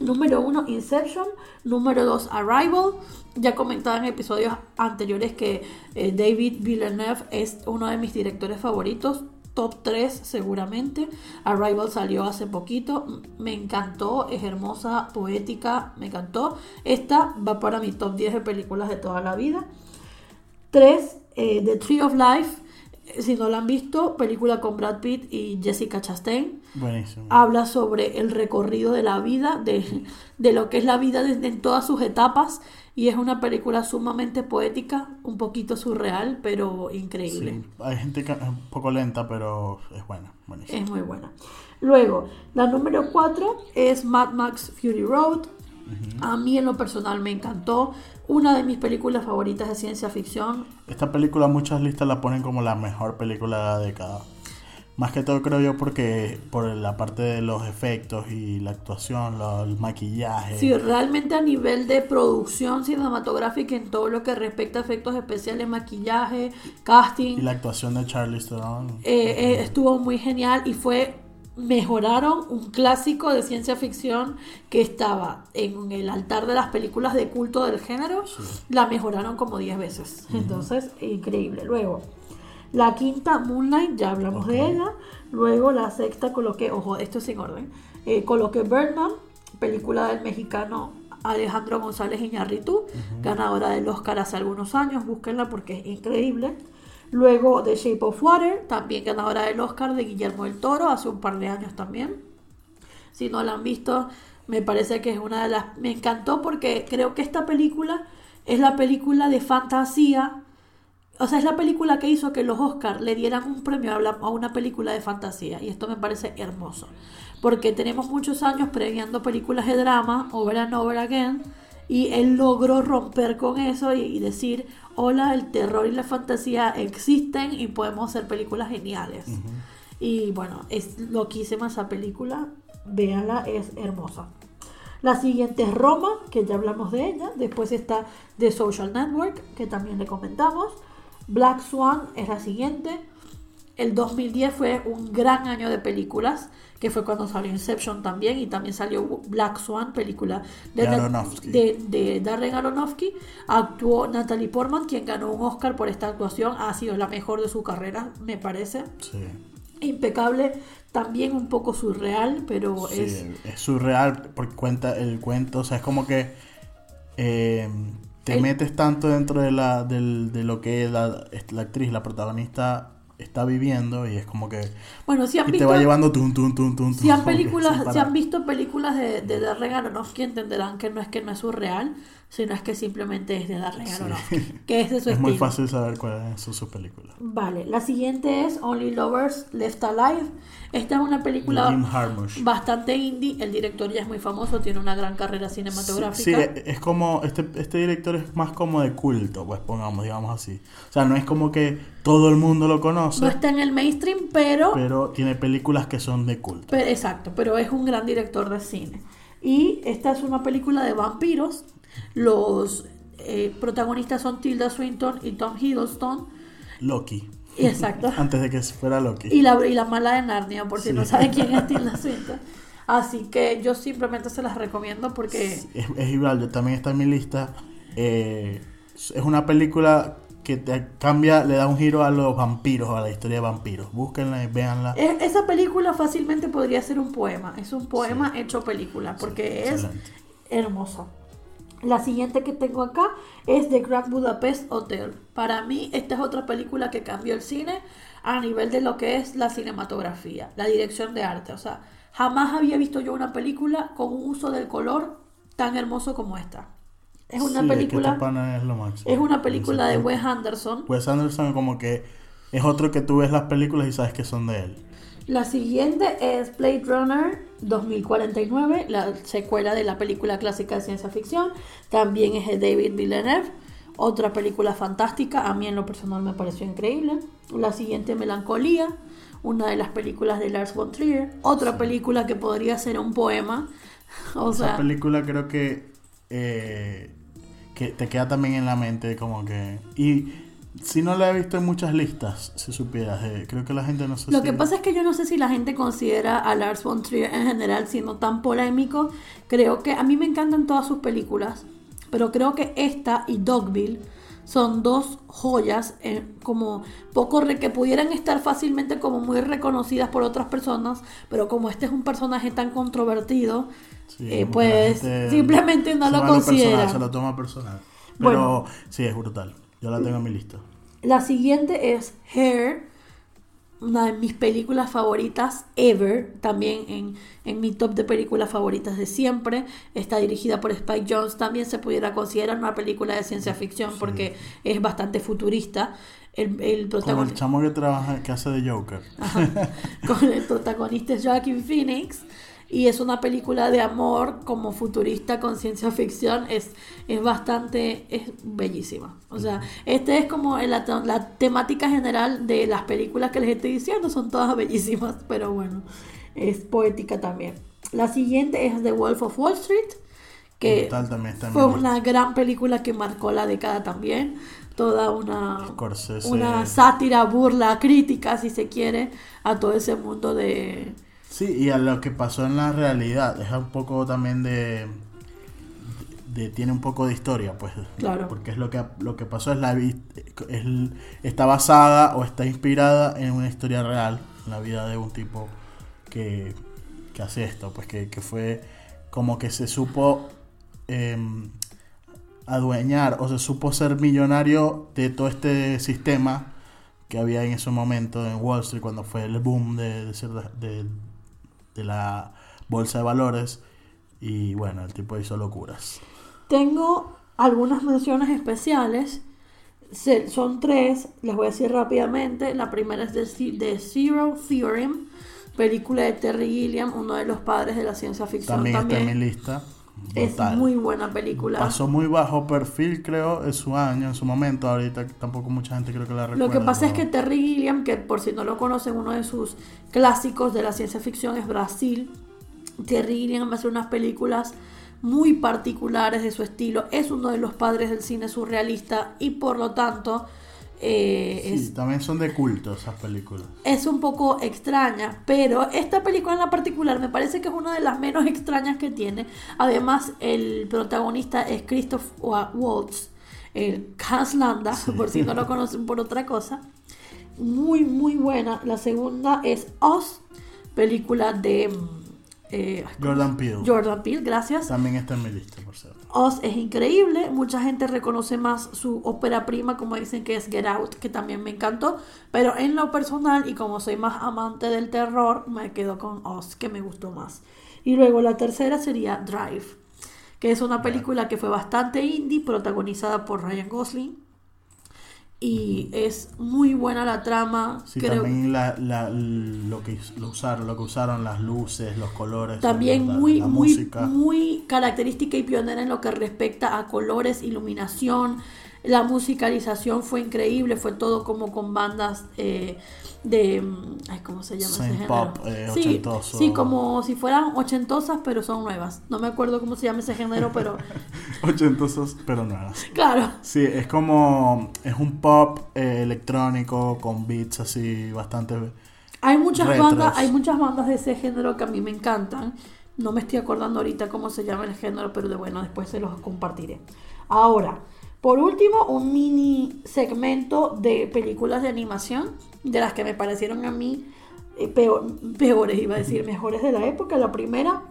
Número uno, Inception. Número dos, Arrival. Ya comentaba en episodios anteriores que eh, David Villeneuve es uno de mis directores favoritos. Top 3 seguramente. Arrival salió hace poquito. Me encantó. Es hermosa, poética. Me encantó. Esta va para mi top 10 de películas de toda la vida. 3. The Tree of Life. Si no la han visto, película con Brad Pitt y Jessica Chastain Buenísimo. habla sobre el recorrido de la vida, de, de lo que es la vida desde en todas sus etapas y es una película sumamente poética, un poquito surreal, pero increíble. Sí, hay gente que es un poco lenta, pero es buena. Buenísimo. Es muy buena. Luego, la número 4 es Mad Max Fury Road. A mí en lo personal me encantó. Una de mis películas favoritas de ciencia ficción. Esta película muchas listas la ponen como la mejor película de la década. Más que todo creo yo porque por la parte de los efectos y la actuación, lo- el maquillaje. Sí, realmente a nivel de producción cinematográfica en todo lo que respecta a efectos especiales, maquillaje, casting, Y la actuación de Charlize Theron. eh, eh, estuvo muy genial y fue mejoraron un clásico de ciencia ficción que estaba en el altar de las películas de culto del género, la mejoraron como 10 veces. Entonces, increíble. Luego, la quinta, Moonlight, ya hablamos de ella. Luego, la sexta, coloqué, ojo, esto es sin orden, eh, coloqué Birdman, película del mexicano Alejandro González Iñárritu, ganadora del Oscar hace algunos años, búsquenla porque es increíble. Luego The Shape of Water, también ganadora del Oscar de Guillermo del Toro, hace un par de años también. Si no la han visto, me parece que es una de las... Me encantó porque creo que esta película es la película de fantasía o sea, es la película que hizo que los Oscars le dieran un premio a, una película de fantasía. Y esto me parece hermoso. Porque tenemos muchos años previendo películas de drama, over and over again. Y él logró romper con eso y, y decir, hola, el terror y la fantasía existen y podemos hacer películas geniales. Y bueno, es loquísima esa película. Véanla, es hermosa. La siguiente es Roma, que ya hablamos de ella. Después está The Social Network, que también le comentamos. Black Swan es la siguiente. El 2010 fue un gran año de películas, que fue cuando salió Inception también, y también salió Black Swan, película de, De Aronofsky. de, de Darren Aronofsky. Actuó Natalie Portman, quien ganó un Oscar por esta actuación. Ha sido la mejor de su carrera, me parece. Sí. Impecable, también un poco surreal, pero Sí, es... es surreal porque cuenta el cuento, o sea, es como que eh, te El- metes tanto dentro de, la, del- de lo que la, la actriz, la protagonista está viviendo y es como que... Bueno, si han Y te visto... va llevando tum, tum, tum, tum, Si han, películas, si han visto películas de, de Darren Aronofsky entenderán que no es que no es surreal, sino es que simplemente es de Darren Aronofsky, que es de su Es muy estilo. fácil saber cuáles son sus películas. Vale, la siguiente es Only Lovers Left Alive. Esta es una película bastante indie. El director ya es muy famoso, tiene una gran carrera cinematográfica. Sí, es- es como, este, este director es más como de culto, pues pongamos, digamos así. O sea, no es como que todo el mundo lo conoce, No está en el mainstream, pero pero tiene películas que son de culto. Pero- exacto, pero es un gran director de cine. Y esta es una película de vampiros. Los eh, protagonistas son Tilda Swinton y Tom Hiddleston. Loki. Exacto. Antes de que fuera Loki. Y la, y la mala de Narnia, por si Sí. no saben quién es Tilda Swinton. Así que yo simplemente se las recomiendo porque Es, es igual, yo también está en mi lista. Eh, es una película que te cambia, le da un giro a los vampiros, a la historia de vampiros. Búsquenla y véanla. es- esa película fácilmente podría ser un poema. Es un poema hecho película porque es excelente. La siguiente que tengo acá es The Grand Budapest Hotel. Para mí, esta es otra película que cambió el cine a nivel de lo que es la cinematografía, la dirección de arte. O sea, jamás había visto yo una película con un uso del color tan hermoso como esta. Es una Sí, película, es lo máximo. es una película de Wes Anderson. Wes Anderson como que es otro que tú ves las películas y sabes que son de él. La siguiente es Blade Runner 2049, la secuela de la película clásica de ciencia ficción. También es de David Villeneuve. Otra película fantástica, a mí en lo personal me pareció increíble. La siguiente, Melancolía, una de las películas de Lars von Trier. Otra película que podría ser un poema. O Esa sea, película creo que, eh, que te queda también en la mente como que... Y si no la he visto en muchas listas, si supieras, eh, creo que la gente no se Lo que pasa es que yo no sé si la gente considera a Lars von Trier en general siendo tan polémico. Creo que a mí me encantan todas sus películas, pero creo que esta y Dogville son dos joyas eh, como poco re- que pudieran estar fácilmente como muy reconocidas por otras personas, pero como este es un personaje tan controvertido, Sí, eh, pues simplemente no se lo considera. personal, se lo toma personal. Pero Bueno. sí, es brutal. Yo la tengo en mi lista. La siguiente es Hair, una de mis películas favoritas ever, también en, en mi top de películas favoritas de siempre. Está dirigida por Spike Jones, también se pudiera considerar una película de ciencia ficción porque es bastante futurista. El, el Con el protagonista, chamo que trabaja, que hace de Joker. con el protagonista Joaquin Phoenix y es una película de amor como futurista con ciencia ficción es, es bastante es bellísima. O sea este es como la, la temática general de las películas que les estoy diciendo son todas bellísimas pero bueno es poética también. La siguiente es The Wolf of Wall Street que también en fue una gran película que marcó la década también toda una Scorsese. una sátira, burla, crítica, si se quiere, a todo ese mundo de... Sí, y a lo que pasó en la realidad. Es un poco también de, de- tiene un poco de historia, pues. Claro. Porque es lo que lo que pasó es la es, está basada o está inspirada en una historia real, en la vida de un tipo que, que hace esto, pues que, que fue como que se supo em, adueñar o se supo ser millonario de todo este sistema que había en ese momento en Wall Street cuando fue el boom de, de, de- de la bolsa de valores y bueno, el tipo hizo locuras. Tengo algunas menciones especiales Se- son tres, les voy a decir rápidamente. La primera es The, Ce- The Zero Theorem, película de Terry Gilliam, uno de los padres de la ciencia ficción También, también. está en mi lista. Es muy buena película. Pasó muy bajo perfil, creo, en su año, en su momento. Ahorita tampoco mucha gente creo que la recuerda. Lo que pasa es que Terry Gilliam, que por si no lo conocen, uno de sus clásicos de la ciencia ficción es Brasil. Terry Gilliam hace unas películas muy particulares de su estilo. Es uno de los padres del cine surrealista y por lo tanto eh, Sí, es, también son de culto esas películas. es un poco extraña. Pero esta película en la particular me parece que es una de las menos extrañas que tiene. Además, el protagonista es Christoph Wa- Waltz, el Hans Landa, por si no lo conocen por otra cosa. Muy, muy buena. La segunda es Oz, película de mm, eh, Jordan Peele. Jordan Peele, gracias. También está en mi lista, por cierto. Oz es increíble, mucha gente reconoce más su ópera prima, como dicen que es Get Out, que también me encantó, pero en lo personal y como soy más amante del terror, me quedo con Oz, que me gustó más. Y luego la tercera sería Drive, que es una película que fue bastante indie, protagonizada por Ryan Gosling. Y es muy buena la trama. Sí, creo- también la, la- lo, que lo usaron, lo que usaron, las luces, los colores. También la, muy, la muy, música. muy característica y pionera en lo que respecta a colores, iluminación. La musicalización fue increíble, fue todo como con bandas eh, de... Ay, ¿Cómo se llama ese Synth género? pop, eh, sí, como si fueran ochentosas, pero son nuevas. No me acuerdo cómo se llama ese género, pero Ochentosos, pero nuevas. claro. Sí, es como. Es un pop eh, electrónico con beats así bastante. Hay muchas Retros. bandas, hay muchas bandas de ese género que a mí me encantan. No me estoy acordando ahorita cómo se llama el género, pero de bueno, después se los compartiré. Ahora, por último, un mini segmento de películas de animación, de las que me parecieron a mí eh, peor- peores, iba a decir, mejores de la época. La primera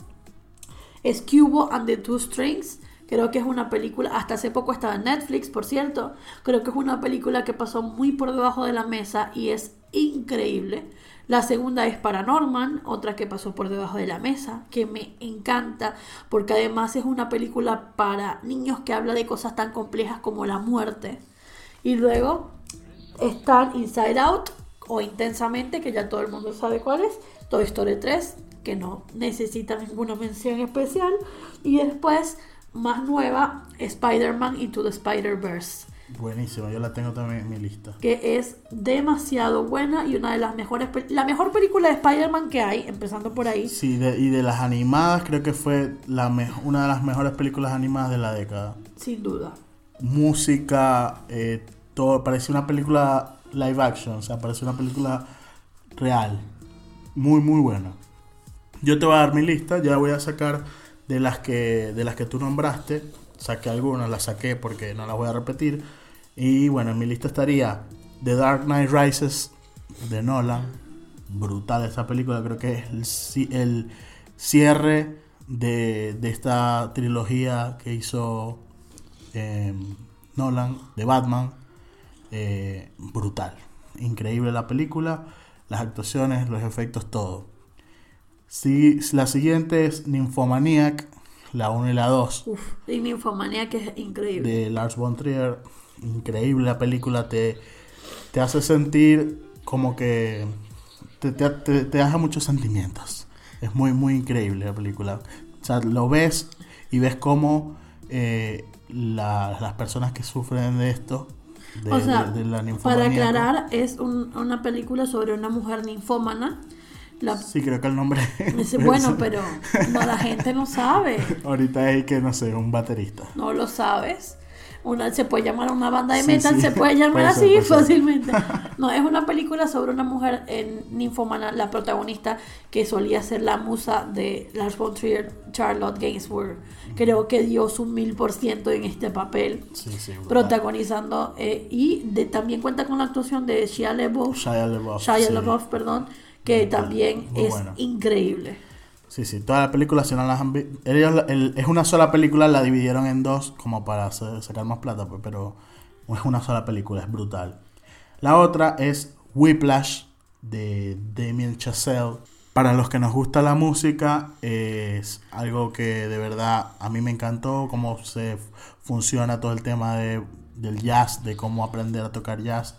es Cubo and the Two Strings. Creo que es una película, hasta hace poco estaba en Netflix, por cierto. Creo que es una película que pasó muy por debajo de la mesa y es increíble. La segunda es Paranorman, otra que pasó por debajo de la mesa, que me encanta, porque además es una película para niños que habla de cosas tan complejas como la muerte. Y luego están Inside Out o Intensamente, que ya todo el mundo sabe cuál es, Toy Story 3, que no necesita ninguna mención especial, y después, más nueva, Spider-Man Into the Spider-Verse, Buenísima, yo la tengo también en mi lista. que es demasiado buena y una de las mejores, la mejor película de Spider-Man que hay, empezando por ahí. Sí, de- y de las animadas, creo que fue la una de las mejores películas animadas de la década. Sin duda. Música, eh, todo, parecía una película live action, o sea, parecía una película real. Muy, muy buena. Yo te voy a dar mi lista, ya voy a sacar de las que, de las que tú nombraste. Saqué algunas, las saqué porque no las voy a repetir. Y bueno, en mi lista estaría The Dark Knight Rises de Nolan. Brutal esa película, creo que es el, ci- el cierre de, de esta trilogía que hizo eh, Nolan de Batman. Eh, brutal, increíble la película, las actuaciones, los efectos, todo. Sí, la siguiente es Nymphomaniac, la 1 y la 2 Uf, y Ninfomanía que es increíble. de Lars von Trier. Increíble la película, te, te hace sentir como que te, te, te- te deja muchos sentimientos. Es muy, muy increíble la película. O sea, lo ves y ves cómo eh, la- las personas que sufren de esto, de, o sea, de- de la para aclarar, es un- una película sobre una mujer ninfómana. La, Sí, creo que el nombre. Dice, bueno, pero no, la gente no sabe. Ahorita es que, no sé, un baterista. No lo sabes. Una, se puede llamar una banda de Sí, metal, sí. se puede llamar Puede ser, así ser. fácilmente. No, es una película sobre una mujer en ninfomana, la protagonista que solía ser la musa de Lars von Trier, Charlotte Gainsbourg. Creo que dio su mil por ciento en este papel, Sí, protagonizando eh, y de, también cuenta con la actuación de Shia LaBeouf, Shia LaBeouf. Shia. LaBeouf, perdón, que también muy es increíble. Sí, sí, toda la película, si no las han vi- ellos la- el- es una sola película, la dividieron en dos como para hacer- sacar más plata, pues, pero es una sola película, es brutal. La otra es Whiplash de Damien Chazelle. Para los que nos gusta la música, es algo que de verdad a mí me encantó, cómo se funciona todo el tema de del jazz, de cómo aprender a tocar jazz.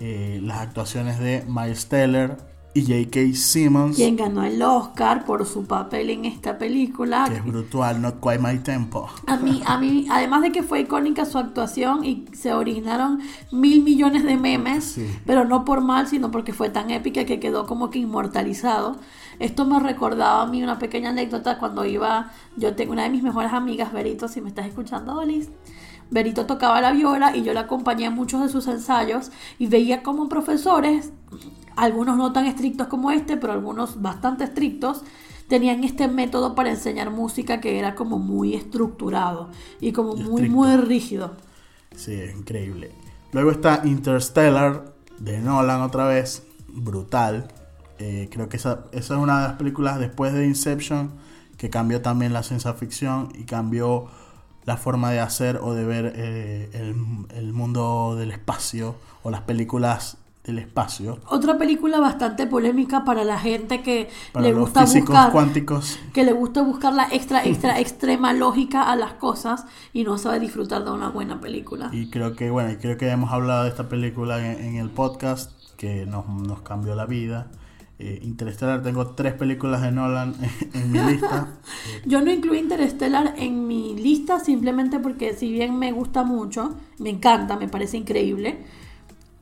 Eh, las actuaciones de Miles Teller y J.K. Simmons, Quien ganó el Oscar por su papel en esta película. que es brutal, Not Quite My Tempo. A mí, a mí, además de que fue icónica su actuación y se originaron mil millones de memes, Sí. pero no por mal, sino porque fue tan épica que quedó como que inmortalizado. Esto me recordaba a mí una pequeña anécdota cuando iba, yo tengo una de mis mejores amigas, Berito, si me estás escuchando, Olis. Berito tocaba la viola y yo la acompañé en muchos de sus ensayos y veía como profesores, algunos no tan estrictos como este, pero algunos bastante estrictos, tenían este método para enseñar música que era como muy estructurado y como muy, muy rígido. Sí, es increíble. Luego está Interstellar, de Nolan otra vez, brutal. Eh, creo que esa, esa es una de las películas después de Inception que cambió también la ciencia ficción y cambió la forma de hacer o de ver eh, el, el mundo del espacio o las películas del espacio. Otra película bastante polémica para la gente que Para le los gusta buscar cuánticos. que le gusta buscar la extra extra extrema lógica a las cosas y no sabe disfrutar de una buena película. Y creo que, bueno, creo que hemos hablado de esta película en, en el podcast que nos, nos cambió la vida. Eh, Interstellar, tengo tres películas de Nolan en, mi lista. Yo no incluí Interstellar en mi lista simplemente porque si bien me gusta mucho, me encanta, me parece increíble,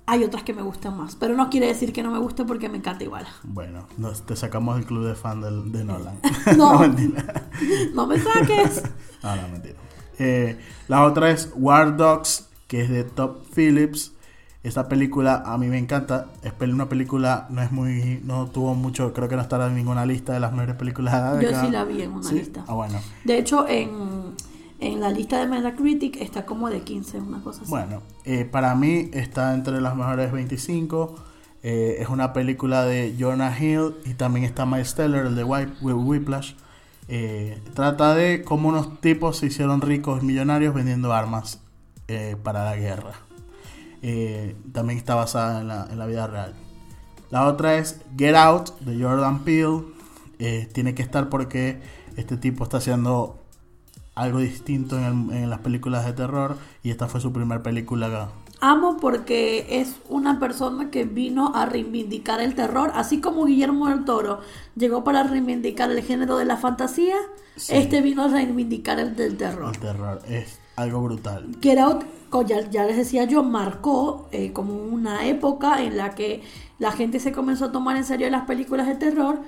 hay otras que me gustan más. Pero no quiere decir que no me guste porque me encanta igual. Bueno, nos, te sacamos del club de fan del- de Nolan. No. mentira. No me saques. No, no, mentira. Eh, la otra es War Dogs, que es de Top Phillips. Esta película a mí me encanta. Es una película, no es muy. No tuvo mucho. Creo que no estará en ninguna lista de las mejores películas de la Yo sí la vi en una ¿Sí? lista. Ah, bueno. De hecho, en, en la lista de Metacritic está como de 15, una cosa así. Bueno, eh, para mí está entre las mejores 25. Eh, es una película de Jonah Hill y también está Miles Teller, el de Whip- Whip- Whiplash. Eh, trata de cómo unos tipos se hicieron ricos millonarios vendiendo armas eh, para la guerra. Eh, también está basada en la, en la vida real. La otra es Get Out de Jordan Peele. Eh, tiene que estar porque este tipo está haciendo algo distinto en, el- en las películas de terror y esta fue su primera película. Amo porque es una persona que vino a reivindicar el terror, así como Guillermo del Toro llegó para reivindicar el género de la fantasía, Sí. este vino a reivindicar el del terror. El terror es algo brutal. Get Out, ya, ya les decía yo, marcó eh, como una época en la que la gente se comenzó a tomar en serio las películas de terror.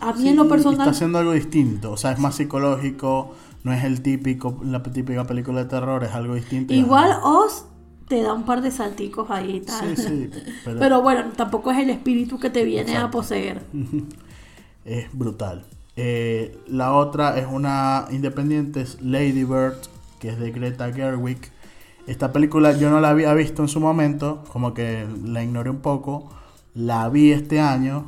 A mí Sí, en lo personal... Está haciendo algo distinto, o sea, es más psicológico, no es el típico, la típica película de terror, es algo distinto. es Igual algo- Oz te da un par de salticos ahí y tal. Sí, sí, pero, Pero bueno, tampoco es el espíritu que te viene a Exacto. poseer. es brutal. Eh, la otra es una independiente, es Lady Bird, que es de Greta Gerwig. Esta película yo no la había visto en su momento, como que la ignoré un poco. La vi este año,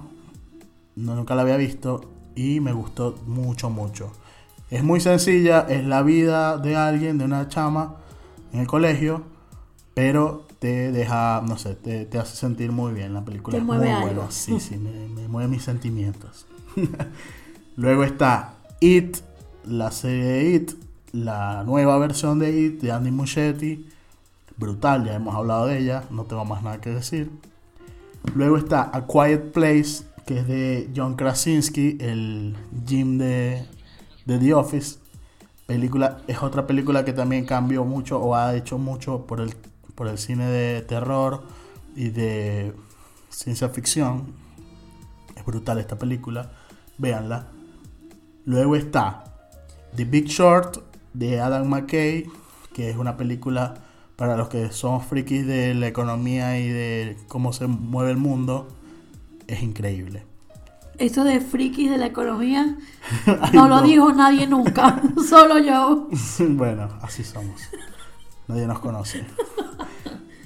no, nunca la había visto y me gustó mucho, mucho. Es muy sencilla, es la vida de alguien, de una chama en el colegio, pero te deja, no sé, te, te hace sentir muy bien la película. Te es mueve muy algo. buena. Sí, sí, me, me mueve mis sentimientos. Luego está It, la serie de It, la nueva versión de It de Andy Muschietti. Brutal, ya hemos hablado de ella, no tengo más nada que decir. Luego está A Quiet Place, que es de John Krasinski, el Jim de, de The Office. Película, es otra película que también cambió mucho o ha hecho mucho por el, por el cine de terror y de ciencia ficción. Es brutal esta película, véanla. Luego está The Big Short de Adam McKay, que es una película para los que somos frikis de la economía y de cómo se mueve el mundo. Es increíble. Eso de frikis de la economía Ay, no lo dijo nadie nunca, solo yo. bueno, así somos. Nadie nos conoce.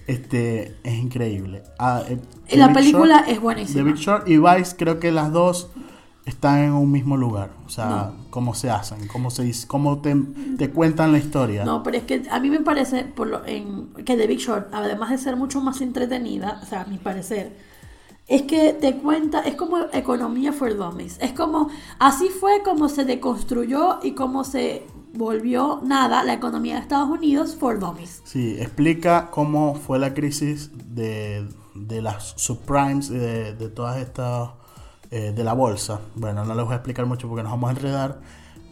Este es increíble. Ah, eh, The La Big película Short- es The buenísima. Big Short y Vice creo que las dos están en un mismo lugar. O sea, cómo se hacen, cómo se cómo te, te cuentan la historia. No, pero es que a mí me parece por lo, en, que The Big Short, además de ser mucho más entretenida, o sea, a mi parecer, es que te cuenta, es como economía for dummies. Es como, así fue como se deconstruyó y cómo se volvió nada la economía de Estados Unidos for dummies. Sí, explica cómo fue la crisis de, de las subprimes y de, de todas estas, eh, de la bolsa. Bueno, no les voy a explicar mucho porque nos vamos a enredar,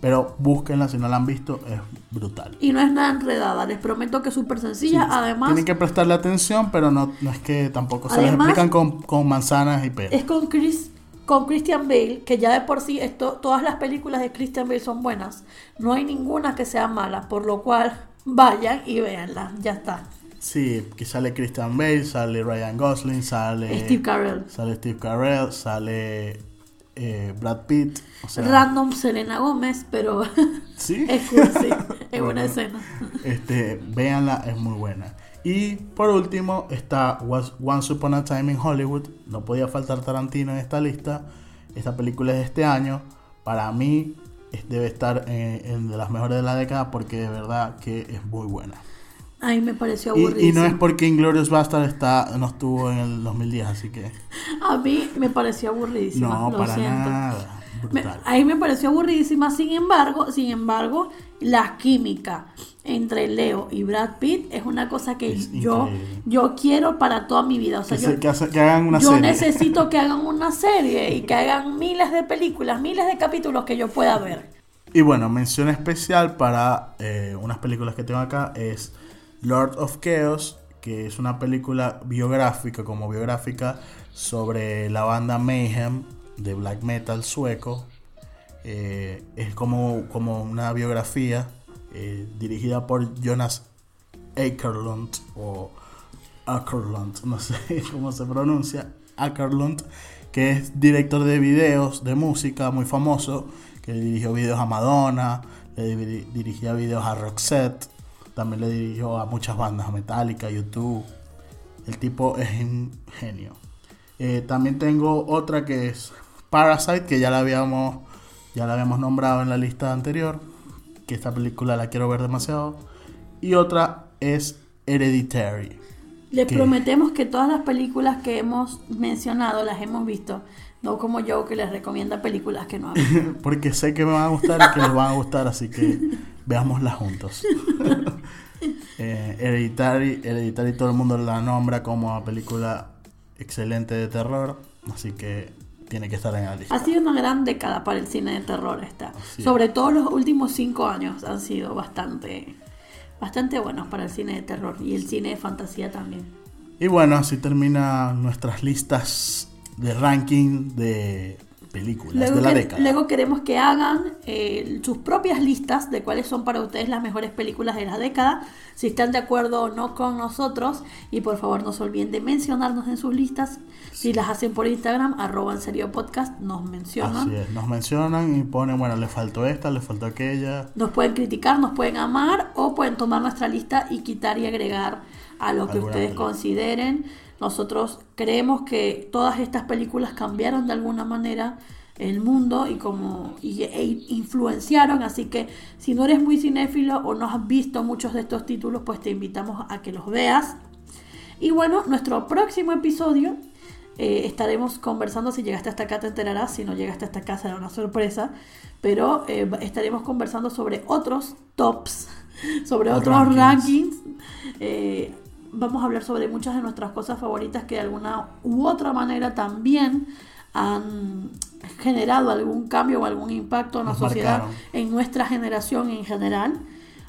pero búsquenla si no la han visto, es brutal. Y no es nada enredada, les prometo que es súper sencilla. Además, Tienen que prestarle atención, pero no, no es que tampoco se les explican con, con manzanas y peras. es con Chris con Christian Bale, que ya de por sí esto, todas las películas de Christian Bale son buenas. No hay ninguna que sea mala, por lo cual vayan y véanla. Ya está. Sí, que sale Christian Bale, sale Ryan Gosling, sale Steve Carell. sale Steve Carell, sale eh, Brad Pitt. O sea, Random Selena Gómez, pero sí. es cool, sí, es Bueno. una escena. Este, véanla, es muy buena. Y por último está Was- Once Upon a Time in Hollywood. No podía faltar Tarantino en esta lista. Esta película es de este año. Para mí debe estar en, en de las mejores de la década porque de verdad que es muy buena. A mí me pareció Y, aburridísimo. y no es porque Inglorious Bastard está, no estuvo en el 2010, así que A mí me pareció aburridísima. no, lo para siento. nada. Me- Brutal. ahí me pareció aburridísima, sin embargo, sin embargo, la química entre Leo y Brad Pitt es una cosa que Es yo, increíble. yo quiero para toda mi vida. O sea, que, yo, se- que hace- que hagan una yo serie. necesito que hagan una serie y que hagan miles de películas, miles de capítulos que yo pueda ver. Y bueno, mención especial para eh, unas películas que tengo acá es Lord of Chaos, que es una película biográfica, como biográfica, sobre la banda Mayhem de black metal sueco. Eh, es como, como una biografía eh, dirigida por Jonas Akerlund o Akerlund, no sé cómo se pronuncia, Akerlund, que es director de videos de música muy famoso, que dirigió videos a Madonna, le diri- dirigía videos a Roxette, también le dirigió a muchas bandas, a Metallica, YouTube. El tipo es un genio. Eh, también tengo otra que es Parasite, que ya la habíamos ya la habíamos nombrado en la lista anterior, que esta película la quiero ver demasiado. Y otra es Hereditary. Les prometemos que todas las películas que hemos mencionado las hemos visto. No como yo que les recomienda películas que no han visto. Porque sé que me van a gustar y que les van a gustar, así que veámoslas juntos. Eh, Hereditary, Hereditary todo el mundo la nombra como una película excelente de terror, así que tiene que estar en la lista. Ha sido una gran década para el cine de terror esta. Es. Sobre todo los últimos cinco años han sido bastante, bastante buenos para el cine de terror y el cine de fantasía también. Y bueno, así terminan nuestras listas de ranking de películas Luego, de la que- década. luego queremos que hagan eh, sus propias listas de cuáles son para ustedes las mejores películas de la década, si están de acuerdo o no con nosotros. Y por favor no se olviden de mencionarnos en sus listas. Si las hacen por Instagram, arroba en serio podcast, nos mencionan. Así es, nos mencionan y ponen, bueno, le faltó esta, le faltó aquella. Nos pueden criticar, nos pueden amar o pueden tomar nuestra lista y quitar y agregar a lo que ustedes película. consideren. Nosotros creemos que todas estas películas cambiaron de alguna manera el mundo y como y, e influenciaron, así que si no eres muy cinéfilo o no has visto muchos de estos títulos, pues te invitamos a que los veas. Y bueno, nuestro próximo episodio eh, estaremos conversando, si llegaste hasta acá te enterarás, si no llegaste hasta acá será una sorpresa, pero eh, estaremos conversando sobre otros tops, sobre Otros otros rankings. rankings. Eh, vamos a hablar sobre muchas de nuestras cosas favoritas que de alguna u otra manera también han generado algún cambio o algún impacto en la sociedad, marcaron. en nuestra generación en general.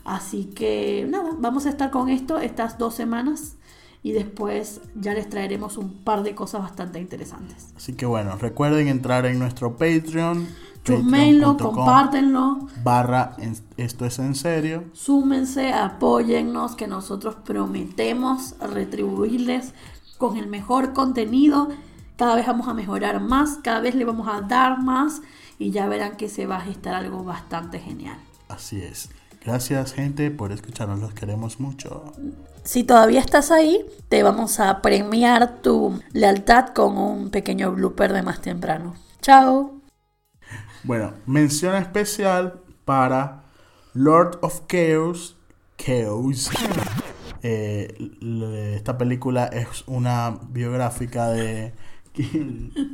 Así que nada, vamos a estar con esto estas dos semanas y después ya les traeremos un par de cosas bastante interesantes. Así que bueno, recuerden entrar en nuestro Patreon. Chusmenlo, compártenlo, Barra en- esto es en serio. súmense, apóyennos, que nosotros prometemos retribuirles con el mejor contenido. Cada vez vamos a mejorar más, cada vez le vamos a dar más y ya verán que se va a gestar algo bastante genial. Así es. Gracias gente por escucharnos, los queremos mucho. Si todavía estás ahí, te vamos a premiar tu lealtad con un pequeño blooper de más temprano. Chao. Bueno, mención especial para Lord of Chaos. Chaos. Eh, esta película es una biográfica de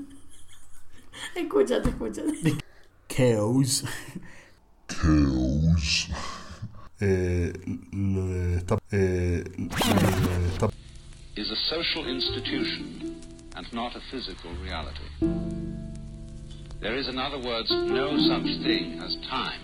Escúchate, escúchate. Chaos. Chaos. Eh, esta, eh, esta is a social institution and not a physical reality. There is, in other words, no such thing as time